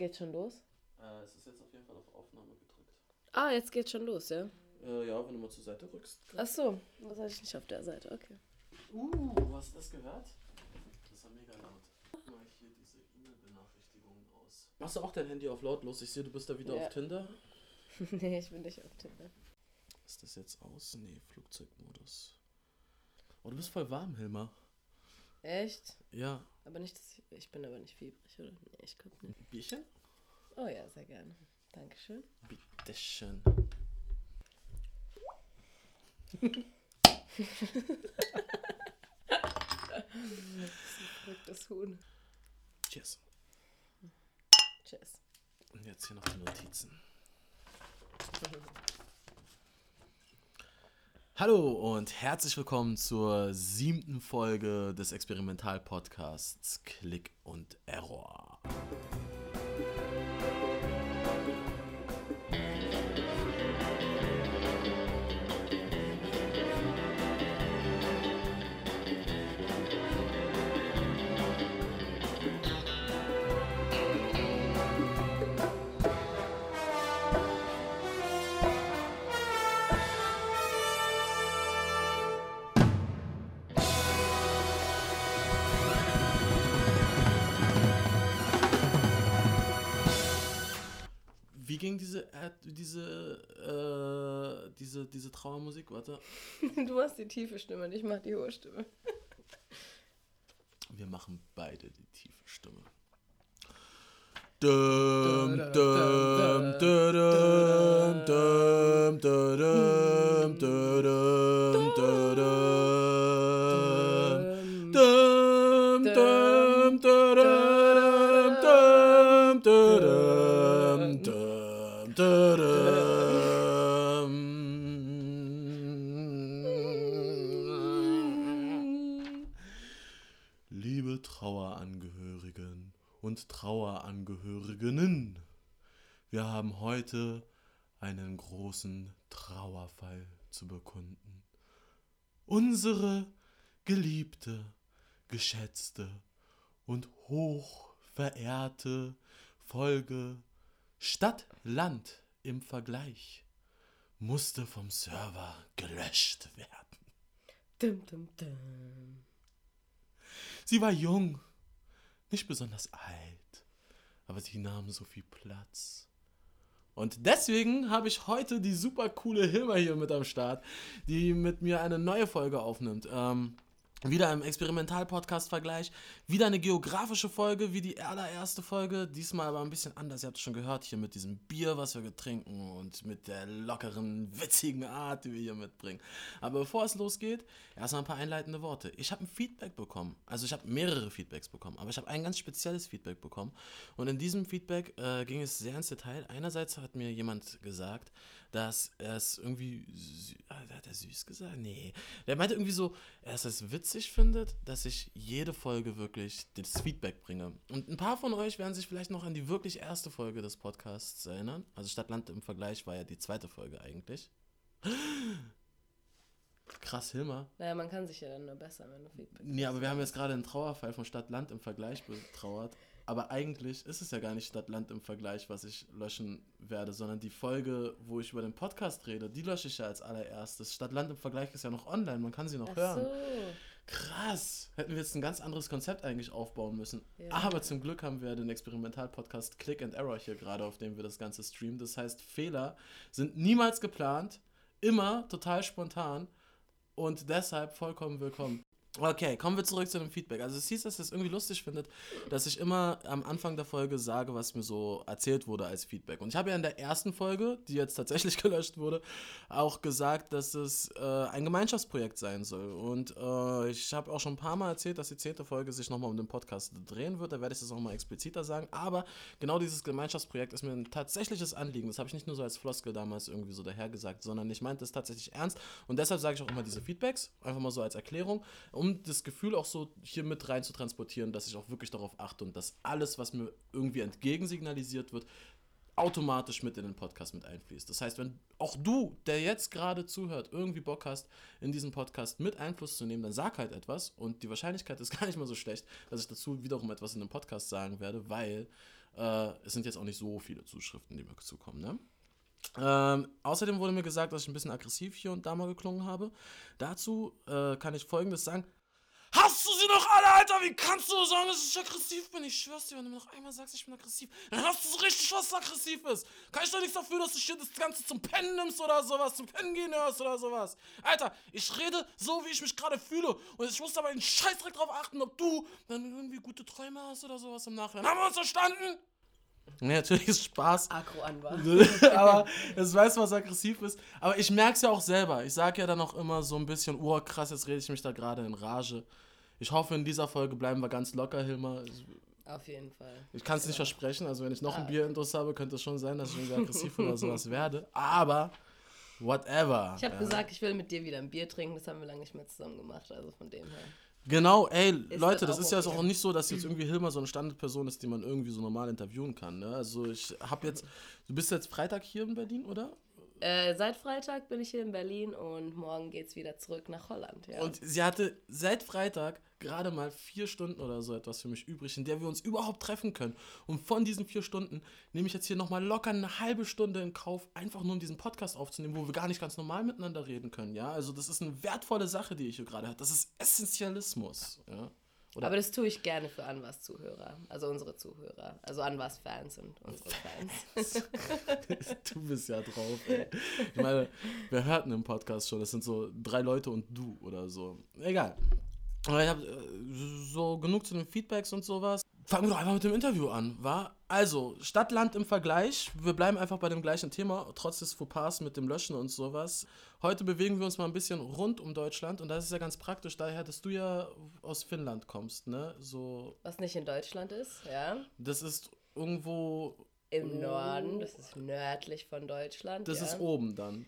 Geht schon los? Äh, es ist jetzt auf jeden Fall auf Aufnahme gedrückt. Ah, jetzt geht schon los, ja? Äh, ja, wenn du mal zur Seite rückst. Ach so, das hatte ich nicht auf der Seite, okay. Uh, hast du das gehört? Das ja mega laut. Mal hier diese E-Mail-Benachrichtigungen aus. Machst du auch dein Handy auf lautlos? Ich sehe, du bist da wieder Ja. auf Tinder. nee, ich bin nicht auf Tinder. Ist das jetzt aus? Nee, Flugzeugmodus. Oh, du bist voll warm, Hilmar. Echt? Ja. Aber nicht, dass ich, ich bin aber nicht fiebrig, oder? Nee, ich glaube nicht. Bierchen? Oh ja, sehr gerne. Dankeschön. Bitteschön. Verrücktes Huhn. Cheers. Tschüss. Und jetzt hier noch die Notizen. Hallo und herzlich willkommen zur siebten Folge des Experimentalpodcasts Click und Error. Ging diese äh, diese äh, diese diese Trauermusik? Warte. Du hast die tiefe Stimme und ich mach die hohe Stimme. Wir machen beide die tiefe Stimme. Dum, dum, dum, dum, dum, dum, dum, dum, dum, wir haben heute einen großen Trauerfall zu bekunden. Unsere geliebte, geschätzte und hochverehrte Folge Stadt-Land im Vergleich musste vom Server gelöscht werden. Dum, dum, dum. Sie war jung, nicht besonders alt, aber sie nahm so viel Platz. Und deswegen habe ich heute die super coole Hilma hier mit am Start, die mit mir eine neue Folge aufnimmt. Ähm, wieder im Experimental-Podcast-Vergleich. Wieder eine geografische Folge wie die allererste Folge. Diesmal aber ein bisschen anders. Ihr habt es schon gehört hier mit diesem Bier, was wir getrinken und mit der lockeren, witzigen Art, die wir hier mitbringen. Aber bevor es losgeht, erstmal ein paar einleitende Worte. Ich habe ein Feedback bekommen. Also ich habe mehrere Feedbacks bekommen, aber ich habe ein ganz spezielles Feedback bekommen. Und in diesem Feedback äh, ging es sehr ins Detail. Einerseits hat mir jemand gesagt, dass er es irgendwie, sü- ah, hat er süß gesagt? Nee. Der meinte irgendwie so, er es es witzig findet, dass ich jede Folge wirklich das Feedback bringe. Und ein paar von euch werden sich vielleicht noch an die wirklich erste Folge des Podcasts erinnern. Also Stadtland im Vergleich war ja die zweite Folge eigentlich. Krass, Hilmer. Naja, man kann sich ja dann nur besser, wenn du Feedback Nee, aber wir haben jetzt gerade einen Trauerfall von Stadt-Land im Vergleich betrauert. Aber eigentlich ist es ja gar nicht Stadt-Land im Vergleich, was ich löschen werde, sondern die Folge, wo ich über den Podcast rede, die lösche ich ja als allererstes. Stadt-Land im Vergleich ist ja noch online, man kann sie noch Ach hören. so. Krass! Hätten wir jetzt ein ganz anderes Konzept eigentlich aufbauen müssen. Ja. Aber zum Glück haben wir den Experimental-Podcast Click and Error hier gerade, auf dem wir das Ganze streamen. Das heißt, Fehler sind niemals geplant, immer total spontan und deshalb vollkommen willkommen. Okay, kommen wir zurück zu dem Feedback. Also es hieß, dass ihr es irgendwie lustig findet, dass ich immer am Anfang der Folge sage, was mir so erzählt wurde als Feedback. Und ich habe ja in der ersten Folge, die jetzt tatsächlich gelöscht wurde, auch gesagt, dass es äh, ein Gemeinschaftsprojekt sein soll. Und äh, ich habe auch schon ein paar Mal erzählt, dass die zehnte Folge sich nochmal um den Podcast drehen wird. Da werde ich das nochmal expliziter sagen. Aber genau dieses Gemeinschaftsprojekt ist mir ein tatsächliches Anliegen. Das habe ich nicht nur so als Floskel damals irgendwie so dahergesagt, sondern ich meinte es tatsächlich ernst. Und deshalb sage ich auch immer diese Feedbacks, einfach mal so als Erklärung, um das Gefühl auch so hier mit rein zu transportieren, dass ich auch wirklich darauf achte und dass alles, was mir irgendwie entgegensignalisiert wird, automatisch mit in den Podcast mit einfließt. Das heißt, wenn auch du, der jetzt gerade zuhört, irgendwie Bock hast, in diesen Podcast mit Einfluss zu nehmen, dann sag halt etwas und die Wahrscheinlichkeit ist gar nicht mal so schlecht, dass ich dazu wiederum etwas in dem Podcast sagen werde, weil Äh, es sind jetzt auch nicht so viele Zuschriften, die mir zukommen, ne? Ähm, außerdem wurde mir gesagt, dass ich ein bisschen aggressiv hier und da mal geklungen habe. Dazu äh, kann ich folgendes sagen. Hast du sie noch alle, Alter? Wie kannst du sagen, dass ich aggressiv bin? Ich schwör's dir, wenn du mir noch einmal sagst, ich bin aggressiv, dann hast du so richtig was aggressiv ist. Kann ich doch nichts dafür, dass du hier das Ganze zum Pennen nimmst oder sowas, zum Pennen gehen hörst oder sowas. Alter, ich rede so, wie ich mich gerade fühle. Und ich muss aber einen Scheißdreck drauf achten, ob du dann irgendwie gute Träume hast oder sowas im Nachhinein. Haben wir uns verstanden? Nee, natürlich ist Spaß. War. aber es weiß, was aggressiv ist. Aber ich merke es ja auch selber. Ich sage ja dann auch immer so ein bisschen, oh krass, jetzt rede ich mich da gerade in Rage. Ich hoffe, in dieser Folge bleiben wir ganz locker, Hilmar. Auf jeden Fall. Ich kann es nicht versprechen. Also, wenn ich noch ein Bier intus habe, könnte es schon sein, dass ich irgendwie aggressiv oder sowas werde. Aber, whatever. Ich habe ja. gesagt, ich will mit dir wieder ein Bier trinken. Das haben wir lange nicht mehr zusammen gemacht. Also von dem her. Genau, ey, ist Leute, das, das ist ja okay. auch nicht so, dass jetzt irgendwie Hilmar so eine Standardperson ist, die man irgendwie so normal interviewen kann. Ne? Also ich habe jetzt, du bist jetzt Freitag hier in Berlin, oder? Äh, seit Freitag bin ich hier in Berlin und morgen geht es wieder zurück nach Holland. Ja. Und sie hatte seit Freitag gerade mal vier Stunden oder so etwas für mich übrig, in der wir uns überhaupt treffen können. Und von diesen vier Stunden nehme ich jetzt hier nochmal locker eine halbe Stunde in Kauf, einfach nur um diesen Podcast aufzunehmen, wo wir gar nicht ganz normal miteinander reden können. Ja, also das ist eine wertvolle Sache, die ich hier gerade habe. Das ist Essentialismus. Ja. Oder? Aber das tue ich gerne für Anwas-Zuhörer, also unsere Zuhörer, also Anwas-Fans und unsere Fans. du bist ja drauf, ey. Ich meine, wir hörten im Podcast schon, das sind so drei Leute und du oder so. Egal. Aber ich habe äh, so genug zu den Feedbacks und sowas. Fangen wir doch einfach mit dem Interview an, war? Also, Stadt, Land im Vergleich. Wir bleiben einfach bei dem gleichen Thema, trotz des Fauxpas mit dem Löschen und sowas. Heute bewegen wir uns mal ein bisschen rund um Deutschland und das ist ja ganz praktisch, daher, dass du ja aus Finnland kommst, ne? So. Was nicht in Deutschland ist, ja. Das ist irgendwo. Im Norden, das ist nördlich von Deutschland. Das ja. ist oben dann.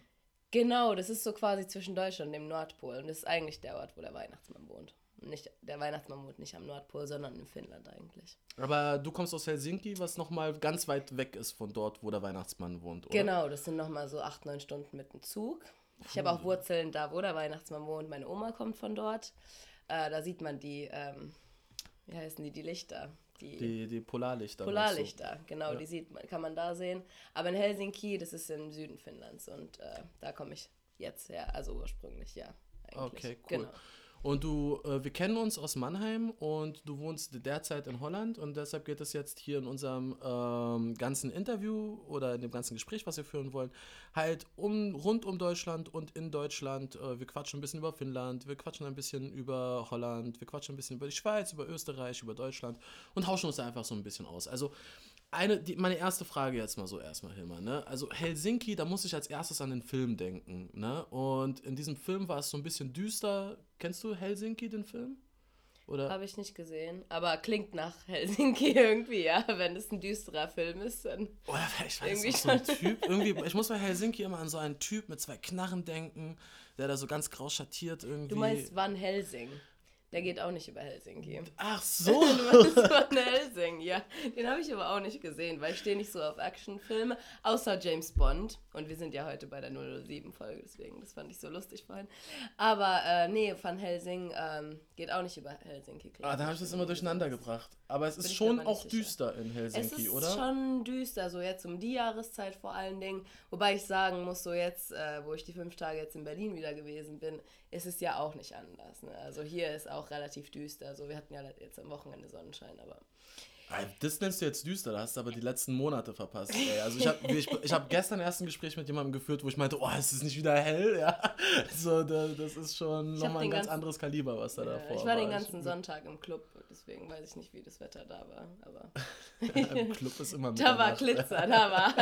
Genau, das ist so quasi zwischen Deutschland und dem Nordpol und das ist eigentlich der Ort, wo der Weihnachtsmann wohnt nicht, der Weihnachtsmann wohnt nicht am Nordpol, sondern in Finnland eigentlich. Aber du kommst aus Helsinki, was nochmal ganz weit weg ist von dort, wo der Weihnachtsmann wohnt, oder? Genau, das sind nochmal so acht, neun Stunden mit dem Zug. Ich habe auch Wurzeln da, wo der Weihnachtsmann wohnt. Meine Oma kommt von dort. Äh, da sieht man die, ähm, wie heißen die, die Lichter. Die, die, die Polarlichter. Polarlichter, so. genau, ja. die sieht man, kann man da sehen. Aber in Helsinki, das ist im Süden Finnlands und äh, da komme ich jetzt her, also ursprünglich, ja. Eigentlich. Okay, cool. Genau. Und du, äh, wir kennen uns aus Mannheim und du wohnst derzeit in Holland und deshalb geht es jetzt hier in unserem ähm, ganzen Interview oder in dem ganzen Gespräch, was wir führen wollen, halt um, rund um Deutschland und in Deutschland. Äh, wir quatschen ein bisschen über Finnland, wir quatschen ein bisschen über Holland, wir quatschen ein bisschen über die Schweiz, über Österreich, über Deutschland und tauschen uns einfach so ein bisschen aus. Also eine, die, meine erste Frage jetzt mal so erstmal, Hilmar, ne? Also Helsinki, da muss ich als erstes an den Film denken, ne? Und in diesem Film war es so ein bisschen düster. Kennst du Helsinki, den Film? Oder? Habe ich nicht gesehen, aber klingt nach Helsinki irgendwie, ja. Wenn es ein düsterer Film ist, dann. Oder ich weiß irgendwie so ein Typ. Irgendwie, ich muss bei Helsinki immer an so einen Typ mit zwei Knarren denken, der da so ganz grau schattiert irgendwie. Du meinst Van Helsing? Der geht auch nicht über Helsinki. Ach so. du Van Helsing, ja. Den habe ich aber auch nicht gesehen, weil ich stehe nicht so auf Actionfilme, außer James Bond. Und wir sind ja heute bei der 007-Folge, deswegen, das fand ich so lustig vorhin. Aber äh, nee, Van Helsing ähm, geht auch nicht über Helsinki. Klar. Ah, da habe ich das immer durcheinander gebracht. Aber es Bin ist schon auch düster in Helsinki, oder? Es ist schon düster, so jetzt um die Jahreszeit vor allen Dingen. Wobei ich sagen muss, so jetzt, äh, wo ich die fünf Tage jetzt in Berlin wieder gewesen bin, ist es ja auch nicht anders. Ne? Also hier ist auch relativ düster. Also wir hatten ja jetzt am Wochenende Sonnenschein, aber das nennst du jetzt düster, da hast du aber die letzten Monate verpasst. Ey. Also ich habe ich, ich hab gestern erst ein Gespräch mit jemandem geführt, wo ich meinte, oh, ist es nicht wieder hell? Ja, so, da, das ist schon nochmal ein ganz ganzen, anderes Kaliber, was da ja, davor war. Ich war den ganzen ich, Sonntag im Club, deswegen weiß ich nicht, wie das Wetter da war. Aber Im Club ist immer Da war Glitzer, da war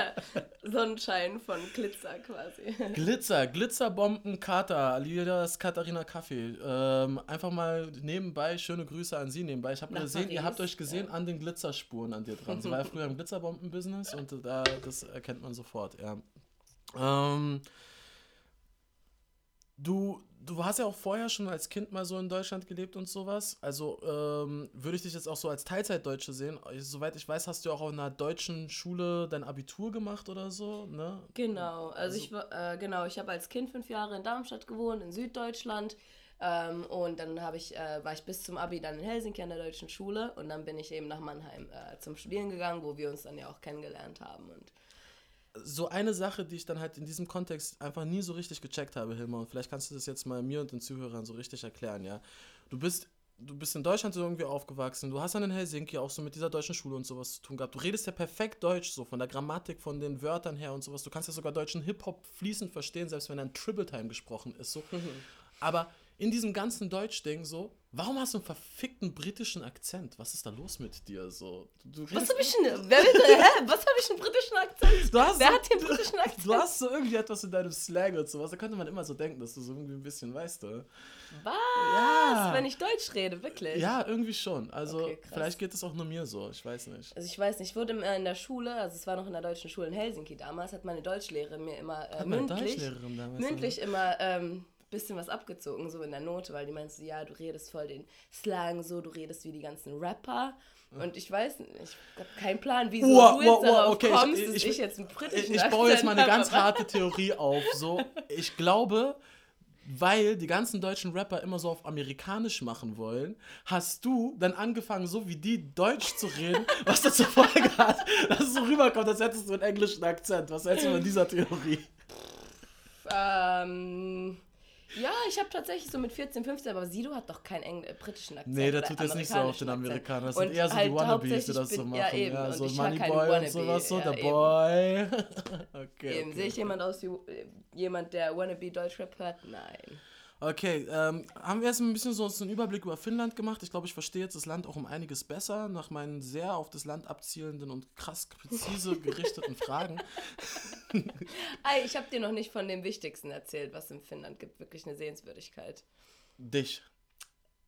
Sonnenschein von Glitzer quasi. Glitzer, Glitzerbomben, Kater, alias Katharina Kaffee. Ähm, einfach mal nebenbei, schöne Grüße an Sie nebenbei. Ich habe gesehen, Paris, ihr habt euch gesehen ja. an den Glitzer Glitzerspuren an dir dran. Sie war ja früher im Glitzerbomben-Business und da, das erkennt man sofort, ja. Ähm, du, du hast ja auch vorher schon als Kind mal so in Deutschland gelebt und sowas. Also ähm, würde ich dich jetzt auch so als Teilzeitdeutsche sehen. Soweit ich weiß, hast du auch auf einer deutschen Schule dein Abitur gemacht oder so, ne? Genau, also, also ich äh, genau, ich habe als Kind fünf Jahre in Darmstadt gewohnt, in Süddeutschland. Ähm, und dann habe ich, äh, war ich bis zum Abi dann in Helsinki an der deutschen Schule und dann bin ich eben nach Mannheim äh, zum Studieren gegangen, wo wir uns dann ja auch kennengelernt haben. Und so eine Sache, die ich dann halt in diesem Kontext einfach nie so richtig gecheckt habe, Hilmar, und vielleicht kannst du das jetzt mal mir und den Zuhörern so richtig erklären, ja. Du bist, du bist in Deutschland so irgendwie aufgewachsen, du hast dann in Helsinki auch so mit dieser deutschen Schule und sowas zu tun gehabt. Du redest ja perfekt Deutsch, so von der Grammatik, von den Wörtern her und sowas. Du kannst ja sogar deutschen Hip-Hop fließend verstehen, selbst wenn ein Triple Time gesprochen ist, so. Aber in diesem ganzen Deutsch-Ding so, warum hast du einen verfickten britischen Akzent? Was ist da los mit dir so? Du, du was habe ich denn? Wer bitte? Hä? Was habe ich einen britischen Akzent? Wer so, hat den britischen Akzent? Du hast so irgendwie etwas in deinem Slang und sowas. Da könnte man immer so denken, dass du so irgendwie ein bisschen weißt, du. Was? Ja. Wenn ich Deutsch rede, wirklich? Ja, irgendwie schon. Also Okay, vielleicht geht es auch nur mir so. Ich weiß nicht. Also ich weiß nicht, ich wurde in der Schule, also es war noch in der deutschen Schule in Helsinki damals, hat meine Deutschlehrerin mir immer äh, mündlich, Deutschlehrerin damals mündlich immer ähm, bisschen was abgezogen, so in der Note, weil die meinte so, ja, du redest voll den Slang so, du redest wie die ganzen Rapper. Und ich weiß nicht, ich habe keinen Plan, wieso Wow, du jetzt wow, darauf okay, ich- kommst, dass ich- ich, jetzt einen britischen Ich, ich baue jetzt mal eine ganz harte Theorie auf. So, ich glaube, weil die ganzen deutschen Rapper immer so auf amerikanisch machen wollen, hast du dann angefangen, so wie die Deutsch zu reden, was dazu Folge hat, dass es so rüberkommt, als hättest du einen englischen Akzent. Was hältst du von dieser Theorie? Ähm, ja, ich habe tatsächlich so mit 14, 15, aber Sido hat doch keinen Engl äh, britischen Akzent. Nee, der tut jetzt nicht so auf den Amerikanern. Das sind eher so Und die Wannabes, die das so bin- machen. Ja, eben. Ja, so Moneyboy und sowas, so ja, der. Boy. okay. Eben, okay. sehe ich jemand aus wie äh, jemand, der Wannabe Deutschrap hört? Nein. Okay, ähm, haben wir jetzt ein bisschen so einen Überblick über Finnland gemacht. Ich glaube, ich verstehe jetzt das Land auch um einiges besser, nach meinen sehr auf das Land abzielenden und krass präzise gerichteten Fragen. Ey, ich habe dir noch nicht von dem Wichtigsten erzählt, was in Finnland gibt. Wirklich eine Sehenswürdigkeit. Dich.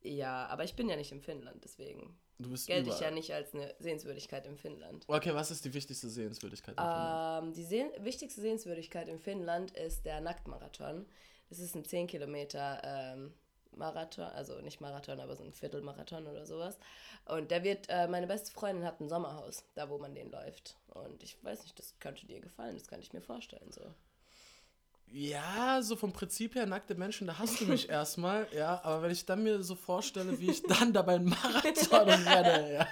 Ja, aber ich bin ja nicht in Finnland, deswegen Du bist gelte ich ja nicht als eine Sehenswürdigkeit in Finnland. Okay, was ist die wichtigste Sehenswürdigkeit? in Finnland? Ähm, die Seh wichtigste Sehenswürdigkeit in Finnland ist der Nacktmarathon. Es ist ein 10 Kilometer ähm, Marathon, also nicht Marathon, aber so ein Viertelmarathon oder sowas. Und der wird, äh, meine beste Freundin hat ein Sommerhaus, da wo man den läuft. Und ich weiß nicht, das könnte dir gefallen, das könnte ich mir vorstellen. So. Ja, so vom Prinzip her, nackte Menschen, da hast du mich erstmal, ja, aber wenn ich dann mir so vorstelle, wie ich dann dabei einen Marathon renne, ja.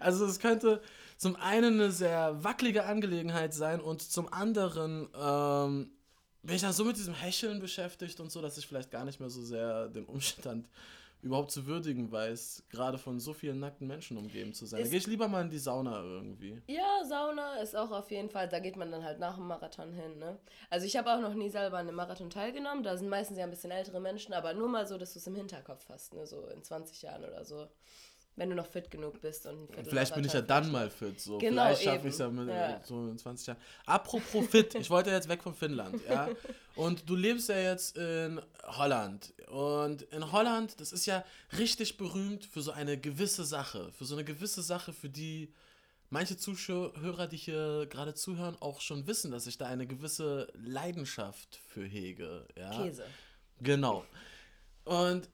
Also es könnte zum einen eine sehr wackelige Angelegenheit sein und zum anderen ähm, bin ich dann so mit diesem Hecheln beschäftigt und so, dass ich vielleicht gar nicht mehr so sehr den Umstand überhaupt zu würdigen weiß, gerade von so vielen nackten Menschen umgeben zu sein. Da Ist- gehe ich lieber mal in die Sauna irgendwie. Ja, Sauna ist auch auf jeden Fall, da geht man dann halt nach dem Marathon hin, ne? Also ich habe auch noch nie selber an einem Marathon teilgenommen, da sind meistens ja ein bisschen ältere Menschen, aber nur mal so, dass du es im Hinterkopf hast, ne? So in 20 Jahren oder so. Wenn du noch fit genug bist und Vielleicht bin ich ja dann mal fit. So. Genau, Vielleicht schaffe ich es ja mit Ja. so in 20 Jahren. Apropos fit, ich wollte jetzt weg von Finnland, ja. Und du lebst ja jetzt in Holland. Und in Holland, das ist ja richtig berühmt für so eine gewisse Sache. Für so eine gewisse Sache, für die manche Zuhörer, die hier gerade zuhören, auch schon wissen, dass ich da eine gewisse Leidenschaft für hege. Ja? Käse. Genau. Und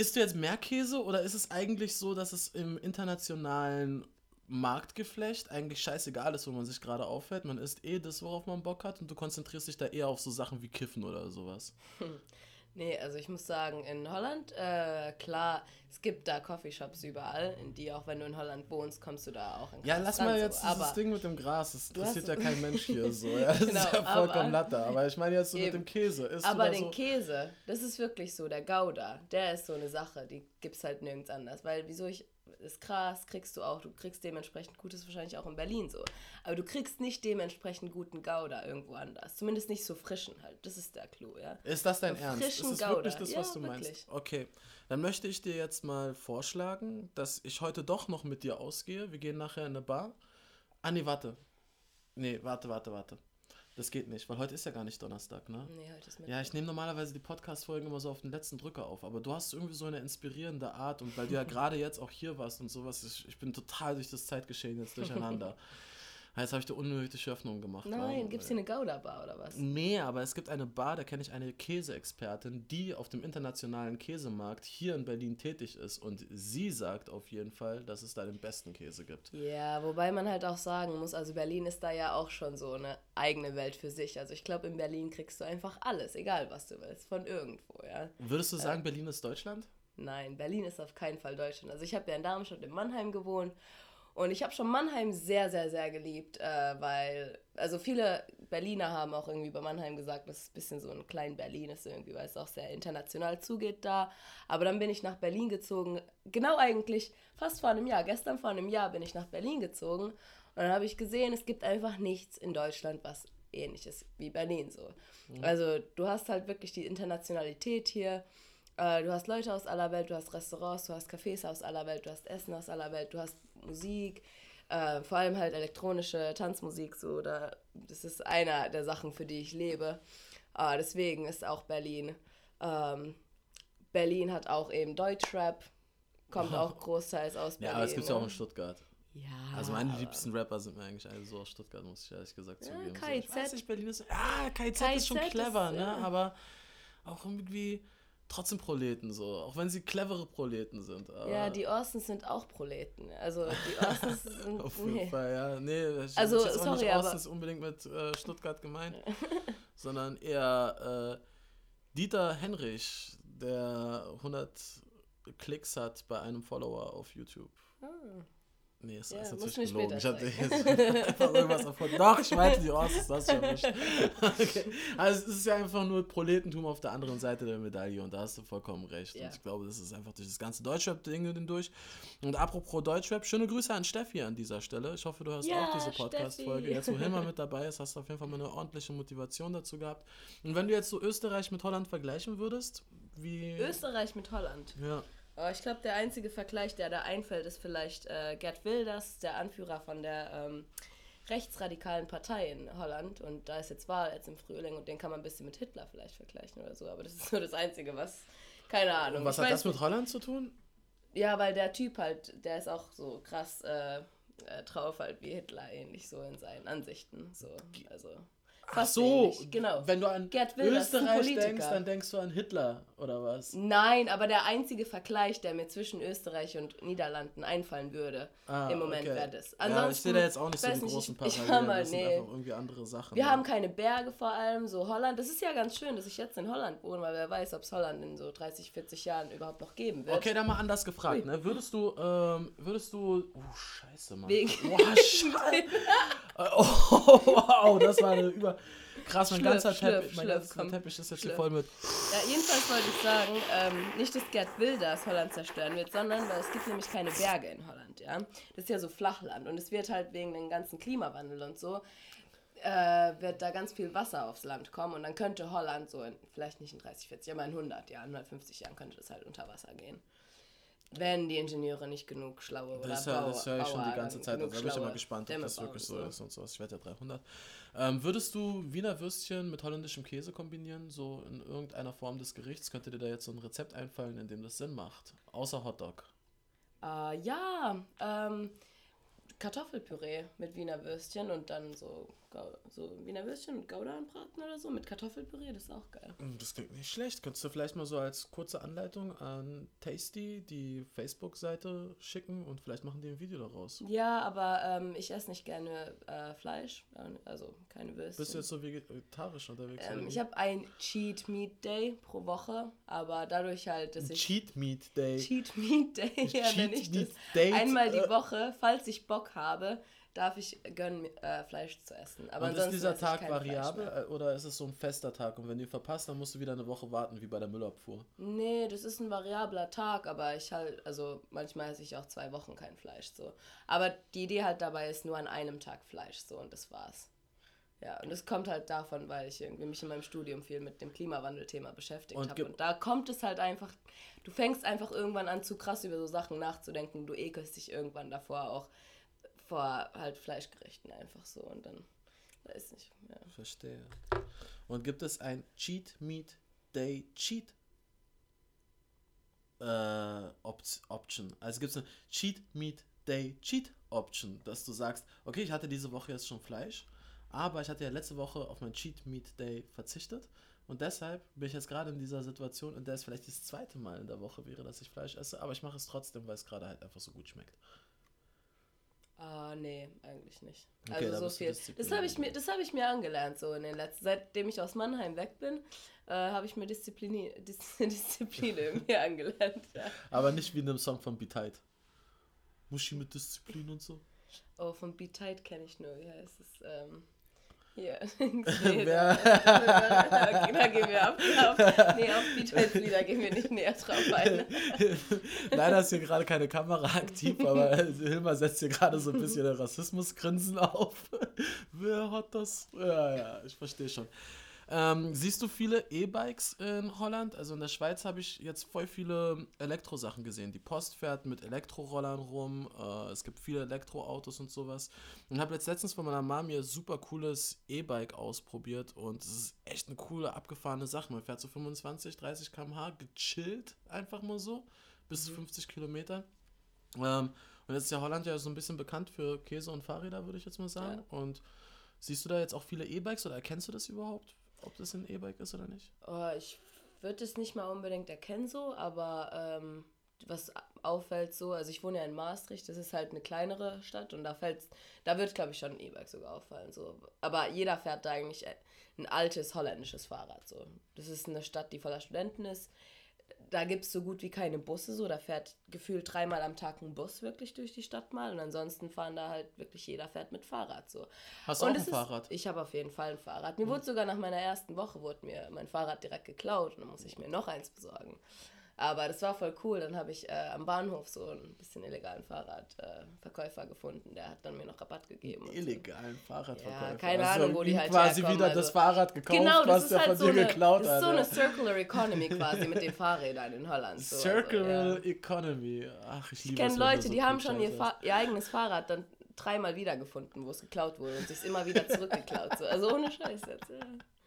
isst du jetzt mehr Käse oder ist es eigentlich so, dass es im internationalen Marktgeflecht eigentlich scheißegal ist, wo man sich gerade aufhält? Man isst eh das, worauf man Bock hat und du konzentrierst dich da eher auf so Sachen wie Kiffen oder sowas. Nee, also ich muss sagen, in Holland, äh, klar, es gibt da Coffeeshops überall, in die auch wenn du in Holland wohnst, kommst du da auch in Ja, Gras lass ran, mal so. jetzt dieses aber Ding mit dem Gras. Das interessiert ja kein Mensch hier so. Ja, das Genau, ist ja vollkommen aber- Latte. Aber ich meine jetzt so mit Eben. dem Käse. Isst Aber den so, Käse, das ist wirklich so, der Gouda, der ist so eine Sache, die gibt's halt nirgends anders. Weil wieso ich, ist krass, kriegst du auch, du kriegst dementsprechend Gutes wahrscheinlich auch in Berlin so. Aber du kriegst nicht dementsprechend guten Gouda irgendwo anders. Zumindest nicht so frischen halt. Das ist der Clou, ja. Ist das dein So Ernst? Ist frischen das wirklich Gouda. das, Ja, was du meinst? wirklich. Okay, dann möchte ich dir jetzt mal vorschlagen, dass ich heute doch noch mit dir ausgehe. Wir gehen nachher in eine Bar. Ah, nee, warte. Nee, warte, warte, warte. Das geht nicht, weil heute ist ja gar nicht Donnerstag, ne? Nee, heute ist mit. Ja, ich nehme normalerweise die Podcast-Folgen immer so auf den letzten Drücker auf, aber du hast irgendwie so eine inspirierende Art und weil du ja gerade jetzt auch hier warst und sowas, ich, ich bin total durch das Zeitgeschehen jetzt durcheinander. Jetzt habe ich dir unnötige Hoffnung gemacht. Nein, gibt es hier eine Gouda-Bar oder was? Nee, aber es gibt eine Bar, da kenne ich eine Käseexpertin, die auf dem internationalen Käsemarkt hier in Berlin tätig ist. Und sie sagt auf jeden Fall, dass es da den besten Käse gibt. Ja, wobei man halt auch sagen muss, also Berlin ist da ja auch schon so eine eigene Welt für sich. Also ich glaube, in Berlin kriegst du einfach alles, egal was du willst, von irgendwo, ja. Würdest du sagen, äh, Berlin ist Deutschland? Nein, Berlin ist auf keinen Fall Deutschland. Also ich habe ja in Darmstadt in Mannheim gewohnt und ich habe schon Mannheim sehr, sehr, sehr geliebt, äh, weil, also viele Berliner haben auch irgendwie bei Mannheim gesagt, dass es ein bisschen so ein klein Berlin ist irgendwie, weil es auch sehr international zugeht da. Aber dann bin ich nach Berlin gezogen, genau eigentlich fast vor einem Jahr. Gestern vor einem Jahr bin ich nach Berlin gezogen und dann habe ich gesehen, es gibt einfach nichts in Deutschland, was ähnlich ist wie Berlin so. Mhm. Also du hast halt wirklich die Internationalität hier. Äh, du hast Leute aus aller Welt, du hast Restaurants, du hast Cafés aus aller Welt, du hast Essen aus aller Welt, du hast Musik, äh, vor allem halt elektronische Tanzmusik, so, da, das ist einer der Sachen, für die ich lebe. Äh, deswegen ist auch Berlin. Ähm, Berlin hat auch eben Deutschrap, kommt auch großteils aus Berlin. Ja, aber es gibt ja auch in Stuttgart. Ja. Also meine liebsten Rapper sind mir eigentlich alle so aus Stuttgart, muss ich ehrlich gesagt ja, zugeben. KIZ. So, ich weiß nicht, Berlin ist. Ja, KIZ, KIZ ist schon clever, ist, ne? Aber auch irgendwie trotzdem Proleten so, auch wenn sie clevere Proleten sind. ja, die Orsons sind auch Proleten. Also die Orsons sind. Auf jeden nee. Fall, ja. Nee, ich also, jetzt auch sorry, nicht Orsons unbedingt mit äh, Stuttgart gemeint, sondern eher äh, Dieter Henrich, der 100 Klicks hat bei einem Follower auf YouTube. Ah. Nee, es ja, ist natürlich gelogen. Ich hatte jetzt einfach irgendwas erfunden. Doch, ich meinte die Orsons, das ist ja nicht. okay. Also es ist ja einfach nur Proletentum auf der anderen Seite der Medaille und da hast du vollkommen recht. Ja. Und ich glaube, das ist einfach durch das ganze Deutschrap-Ding durch. Und apropos Deutschrap, schöne Grüße an Steffi an dieser Stelle. Ich hoffe, du hast ja, auch diese Podcast-Folge. Jetzt, wo Hilmar mit dabei ist, hast du auf jeden Fall mal eine ordentliche Motivation dazu gehabt. Und wenn du jetzt so Österreich mit Holland vergleichen würdest, wie... Österreich mit Holland? Ja. Oh, ich glaube, der einzige Vergleich, der da einfällt, ist vielleicht äh, Gerd Wilders, der Anführer von der ähm, rechtsradikalen Partei in Holland. Und da ist jetzt Wahl jetzt im Frühling und den kann man ein bisschen mit Hitler vielleicht vergleichen oder so. Aber das ist nur das Einzige, was. Keine Ahnung. Und was ich hat das mit Holland zu tun? Ja, weil der Typ halt, der ist auch so krass äh, äh, drauf halt wie Hitler, ähnlich so in seinen Ansichten. So, also. Ach so, genau. Wenn du an Gerd Wilders, Österreich denkst, dann denkst du an Hitler oder was? Nein, aber der einzige Vergleich, der mir zwischen Österreich und Niederlanden einfallen würde, ah, im Moment okay. wäre das. Ansonsten, ja, ich sehe da jetzt auch nicht so einen großen nicht, ich, Parallelen. das nee. sind einfach irgendwie andere Sachen. Wir ja. haben keine Berge vor allem, so Holland. Das ist ja ganz schön, dass ich jetzt in Holland wohne, weil wer weiß, ob es Holland in so 30, 40 Jahren überhaupt noch geben wird. Okay, dann mal anders gefragt, ne? Würdest du, ähm, würdest du, oh scheiße, Mann. Wegen oh, scheiße. Oh, wow, das war eine über krass, mein ganzer Teppich, mein ganzer Teppich ist jetzt hier voll mit. Ja, jedenfalls wollte ich sagen, ähm, nicht, dass Gerd Wilders Holland zerstören wird, sondern weil es gibt nämlich keine Berge in Holland, ja. Das ist ja so Flachland und es wird halt wegen dem ganzen Klimawandel und so äh, wird da ganz viel Wasser aufs Land kommen und dann könnte Holland so in, vielleicht nicht in 30, 40, aber in 100 Jahren, 150 Jahren könnte das halt unter Wasser gehen. Wenn die Ingenieure nicht genug schlaue oder Das, Bauer, das höre ich schon die ganze Zeit. Also da bin ich immer gespannt, ob das wirklich so, ist und so. Ich werde ja 300. Ähm, würdest du Wiener Würstchen mit holländischem Käse kombinieren? So in irgendeiner Form des Gerichts? Könnte dir da jetzt so ein Rezept einfallen, in dem das Sinn macht? Außer Hotdog. Uh, ja, ähm, Kartoffelpüree mit Wiener Würstchen und dann so so Wiener Würstchen mit Gouda anbraten oder so mit Kartoffelpüree, das ist auch geil. Mm, das klingt nicht schlecht. Könntest du vielleicht mal so als kurze Anleitung an Tasty die Facebook-Seite schicken und vielleicht machen die ein Video daraus? Ja, aber ähm, ich esse nicht gerne äh, Fleisch, also keine Würstchen. Bist du jetzt so vegetarisch unterwegs? Ähm, ich habe ein Cheat Meat Day pro Woche, aber dadurch halt, dass ich... Cheat Meat Day? Cheat Meat Day, ja, Cheat wenn ich das Date, einmal die äh, Woche, falls ich Bock habe, darf ich gönnen, äh, Fleisch zu essen. Aber und ist dieser Tag variabel äh, oder ist es so ein fester Tag? Und wenn du ihn verpasst, dann musst du wieder eine Woche warten, wie bei der Müllabfuhr. Nee, das ist ein variabler Tag, aber ich halt, also manchmal esse ich auch zwei Wochen kein Fleisch so. Aber die Idee halt dabei ist nur an einem Tag Fleisch so und das war's. Ja, und es kommt halt davon, weil ich irgendwie mich in meinem Studium viel mit dem Klimawandelthema beschäftigt habe. Und da kommt es halt einfach, du fängst einfach irgendwann an, zu krass über so Sachen nachzudenken. Du ekelst dich irgendwann davor auch vor halt Fleischgerichten einfach so und dann weiß nicht. Ja. Verstehe. Und gibt es ein Cheat Meat Day Cheat äh, Op Option? Also gibt es eine Cheat Meat Day Cheat Option, dass du sagst, okay, ich hatte diese Woche jetzt schon Fleisch, aber ich hatte ja letzte Woche auf mein Cheat Meat Day verzichtet und deshalb bin ich jetzt gerade in dieser Situation, in der es vielleicht das zweite Mal in der Woche wäre, dass ich Fleisch esse, aber ich mache es trotzdem, weil es gerade halt einfach so gut schmeckt. Ah, nee, eigentlich nicht. Okay, also so viel. Das habe ich mir, das habe ich mir angelernt so in den letzten. Seitdem ich aus Mannheim weg bin, äh, habe ich mir Disziplin, Dis, Disziplin irgendwie angelernt. Ja. Aber nicht wie in einem Song von Be Tight. Muschi mit Disziplin und so. Oh, von Be Tight kenne ich nur. Wie heißt es? Ähm, hier. Wer- da, da gehen wir ab. Auf, nee, auf Be Tight Lieder gehen wir nicht näher drauf ein. Leider ist hier gerade keine Kamera aktiv, aber Hilmar setzt hier gerade so ein bisschen Rassismusgrinsen auf. Wer hat das? Ja, ja, ich verstehe schon. Ähm, siehst du viele E-Bikes in Holland? Also in der Schweiz habe ich jetzt voll viele Elektrosachen gesehen. Die Post fährt mit Elektrorollern rum. Äh, es gibt viele Elektroautos und sowas. Und habe jetzt letztens von meiner Mom hier super cooles E-Bike ausprobiert und es ist echt eine coole, abgefahrene Sache. Man fährt so 25, 30 km/h gechillt, einfach mal so, bis zu 50 Kilometer. Ähm, und jetzt ist ja Holland ja so ein bisschen bekannt für Käse und Fahrräder, würde ich jetzt mal sagen. Und siehst du da jetzt auch viele E-Bikes oder erkennst du das überhaupt, ob das ein E-Bike ist oder nicht? Oh, ich würde es nicht mal unbedingt erkennen so, aber ähm, was auffällt so, also ich wohne ja in Maastricht, das ist halt eine kleinere Stadt und da fällt, da wird glaube ich schon ein E-Bike sogar auffallen so. Aber jeder fährt da eigentlich ein altes holländisches Fahrrad so. Das ist eine Stadt, die voller Studenten ist. Da gibt es so gut wie keine Busse so, da fährt gefühlt dreimal am Tag ein Bus wirklich durch die Stadt mal und ansonsten fahren da halt wirklich jeder fährt mit Fahrrad so. Hast du Und auch ein es ist- Fahrrad? Ich habe auf jeden Fall ein Fahrrad. Mir wurde sogar nach meiner ersten Woche wurde mir mein Fahrrad direkt geklaut und dann muss ich mir noch eins besorgen. Aber das war voll cool. Dann habe ich äh, am Bahnhof so einen bisschen illegalen Fahrradverkäufer äh, gefunden. Der hat dann mir noch Rabatt gegeben. und so. Illegalen Fahrradverkäufer. Ja, keine Also Ahnung, wo die halt quasi herkommen, wieder also- das Fahrrad gekauft, Genau, das was der halt von so dir eine, geklaut das ist hat. so eine Circular Economy quasi mit den Fahrrädern in Holland. So, Circular Also, ja. Economy. Ach, ich liebe Ich kenne Leute, so die haben schon ihr, ihr eigenes Fahrrad dann dreimal wiedergefunden, wo es geklaut wurde und sich immer wieder zurückgeklaut. So. Also ohne Scheiß jetzt. Ja.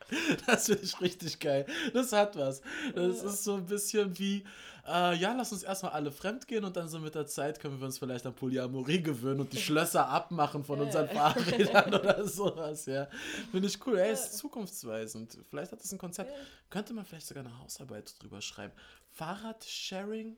Das finde ich richtig geil. Das hat was. Das ist so ein bisschen wie, äh, ja, lass uns erstmal alle fremd gehen und dann so mit der Zeit können wir uns vielleicht an Polyamorie gewöhnen und die Schlösser abmachen von unseren Fahrrädern oder sowas, ja. Finde ich cool. Ey, ist zukunftsweisend. Vielleicht hat das ein Konzept. Könnte man vielleicht sogar eine Hausarbeit drüber schreiben. Fahrradsharing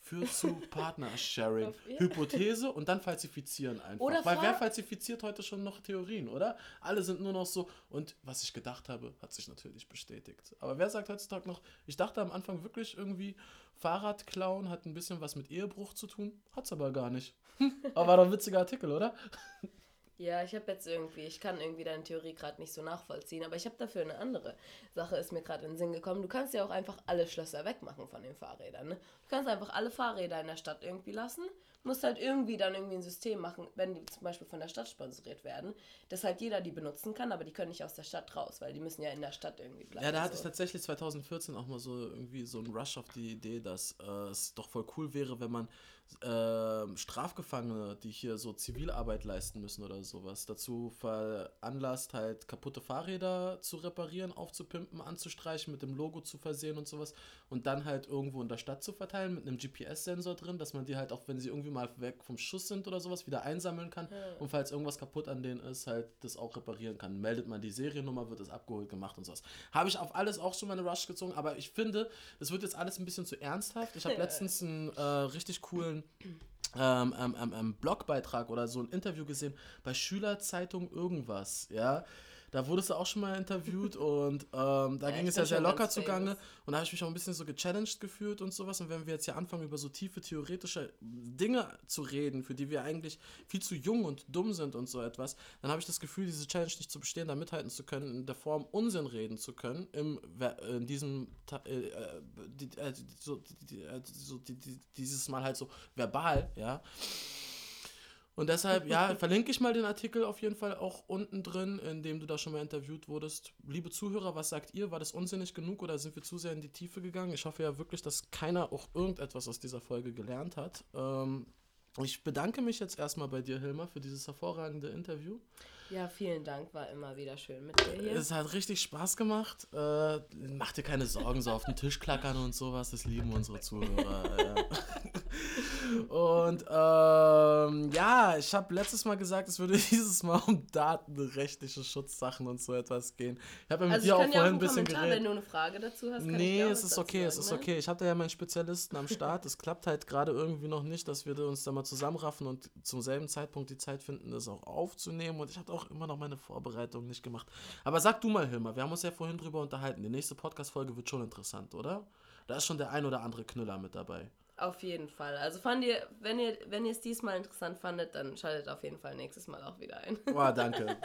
führt zu Partnersharing. Hypothese und dann falsifizieren einfach. Oder Weil wer falsifiziert heute schon noch Theorien, oder? Alle sind nur noch so, und was ich gedacht habe, hat sich natürlich bestätigt. Aber wer sagt heutzutage noch, ich dachte am Anfang wirklich irgendwie, Fahrradklauen hat ein bisschen was mit Ehebruch zu tun, hat's aber gar nicht. aber war doch ein witziger Artikel, oder? Ja, ich habe jetzt irgendwie, ich kann irgendwie deine Theorie gerade nicht so nachvollziehen, aber ich habe dafür eine andere Sache, ist mir gerade in den Sinn gekommen. Du kannst ja auch einfach alle Schlösser wegmachen von den Fahrrädern. Ne? Du kannst einfach alle Fahrräder in der Stadt irgendwie lassen, musst halt irgendwie dann irgendwie ein System machen, wenn die zum Beispiel von der Stadt sponsoriert werden, dass halt jeder die benutzen kann, aber die können nicht aus der Stadt raus, weil die müssen ja in der Stadt irgendwie bleiben. Ja, da hatte ich so. tatsächlich 2014 auch mal so irgendwie so einen Rush auf die Idee, dass äh, es doch voll cool wäre, wenn man ähm, Strafgefangene, die hier so Zivilarbeit leisten müssen oder sowas, dazu veranlasst, halt kaputte Fahrräder zu reparieren, aufzupimpen, anzustreichen, mit dem Logo zu versehen und sowas und dann halt irgendwo in der Stadt zu verteilen mit einem GPS-Sensor drin, dass man die halt auch, wenn sie irgendwie mal weg vom Schuss sind oder sowas, wieder einsammeln kann und falls irgendwas kaputt an denen ist, halt das auch reparieren kann. Meldet man die Seriennummer, wird es abgeholt, gemacht und sowas. Habe ich auf alles auch schon meine Rush gezogen, aber ich finde, es wird jetzt alles ein bisschen zu ernsthaft. Ich habe letztens einen äh, richtig coolen ähm, ähm, ähm, ähm, Blogbeitrag oder so ein Interview gesehen bei Schülerzeitung irgendwas, ja. Da wurdest du auch schon mal interviewt und ähm, da Ja, ging es ja sehr locker zugange und da habe ich mich auch ein bisschen so gechallenged gefühlt und sowas. Und wenn wir jetzt hier anfangen, über so tiefe theoretische Dinge zu reden, für die wir eigentlich viel zu jung und dumm sind und so etwas, dann habe ich das Gefühl, diese Challenge nicht zu bestehen, da mithalten zu können, in der Form Unsinn reden zu können, im, äh, in diesem, äh, äh, die, äh, so, die, die, äh, so, die, die, dieses Mal halt so verbal, ja. Und deshalb, ja, verlinke ich mal den Artikel auf jeden Fall auch unten drin, in dem du da schon mal interviewt wurdest. Liebe Zuhörer, was sagt ihr? War das unsinnig genug oder sind wir zu sehr in die Tiefe gegangen? Ich hoffe ja wirklich, dass keiner auch irgendetwas aus dieser Folge gelernt hat. Ähm, ich bedanke mich jetzt erstmal bei dir, Hilmar, für dieses hervorragende Interview. Ja, vielen Dank, war immer wieder schön mit dir hier. Es hat richtig Spaß gemacht. Äh, mach dir keine Sorgen, so auf den Tisch klackern und sowas. Das lieben unsere Zuhörer. Und ähm, ja, ich habe letztes Mal gesagt, es würde dieses Mal um datenrechtliche Schutzsachen und so etwas gehen. Ich habe ja mit Also dir auch vorhin ein bisschen Kommentar, geredet. wenn du eine Frage dazu hast, kann Nee, es ist okay, es sagen, ist ne? okay. Ich hatte ja meinen Spezialisten am Start. Es klappt halt gerade irgendwie noch nicht, dass wir uns da mal zusammenraffen und zum selben Zeitpunkt die Zeit finden, das auch aufzunehmen. Und ich habe auch immer noch meine Vorbereitung nicht gemacht. Aber sag du mal, Hilmar, wir haben uns ja vorhin drüber unterhalten. Die nächste Podcast-Folge wird schon interessant, oder? Da ist schon der ein oder andere Knüller mit dabei. Auf jeden Fall. Also fand ihr, wenn ihr, wenn ihr es diesmal interessant fandet, dann schaltet auf jeden Fall nächstes Mal auch wieder ein. Boah, danke.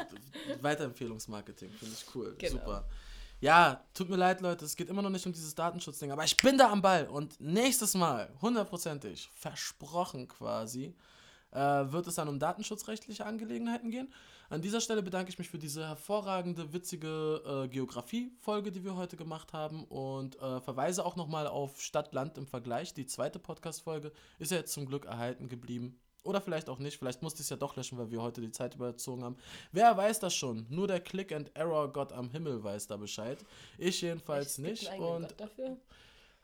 Weiterempfehlungsmarketing, finde ich cool. Genau. Super. Ja, tut mir leid, Leute, es geht immer noch nicht um dieses Datenschutzding, aber ich bin da am Ball und nächstes Mal, hundertprozentig, versprochen quasi, äh, wird es dann um datenschutzrechtliche Angelegenheiten gehen. An dieser Stelle bedanke ich mich für diese hervorragende, witzige äh, Geografie-Folge, die wir heute gemacht haben und äh, verweise auch nochmal auf Stadt-Land im Vergleich. Die zweite Podcast-Folge ist ja jetzt zum Glück erhalten geblieben. Oder vielleicht auch nicht. Vielleicht musste ich es ja doch löschen, weil wir heute die Zeit überzogen haben. Wer weiß das schon? Nur der Click-and-Error-Gott am Himmel weiß da Bescheid. Ich jedenfalls gibt nicht. Und Gott dafür.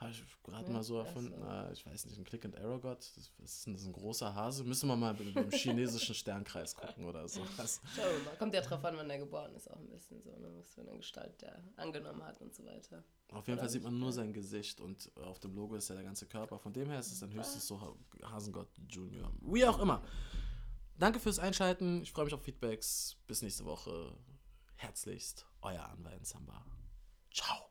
Habe ich gerade Ja, mal so erfunden. so. Ah, ich weiß nicht, ein Click-and-Error-Gott. Das, was ist denn das? Ein großer Hase? Müssen wir mal mit dem chinesischen Sternkreis gucken oder so. Das, Schauen wir mal. Kommt ja drauf an, wann er geboren ist, auch ein bisschen so, ne? Was für eine Gestalt der angenommen hat und so weiter. auf jeden Oder Fall sieht man nur sein Gesicht und auf dem Logo ist ja der ganze Körper. Von dem her ist es dann höchstens so Ha- Hasengott Junior. Wie auch immer. Danke fürs Einschalten. Ich freue mich auf Feedbacks. Bis nächste Woche. Herzlichst, euer Anwalt Samba. Ciao.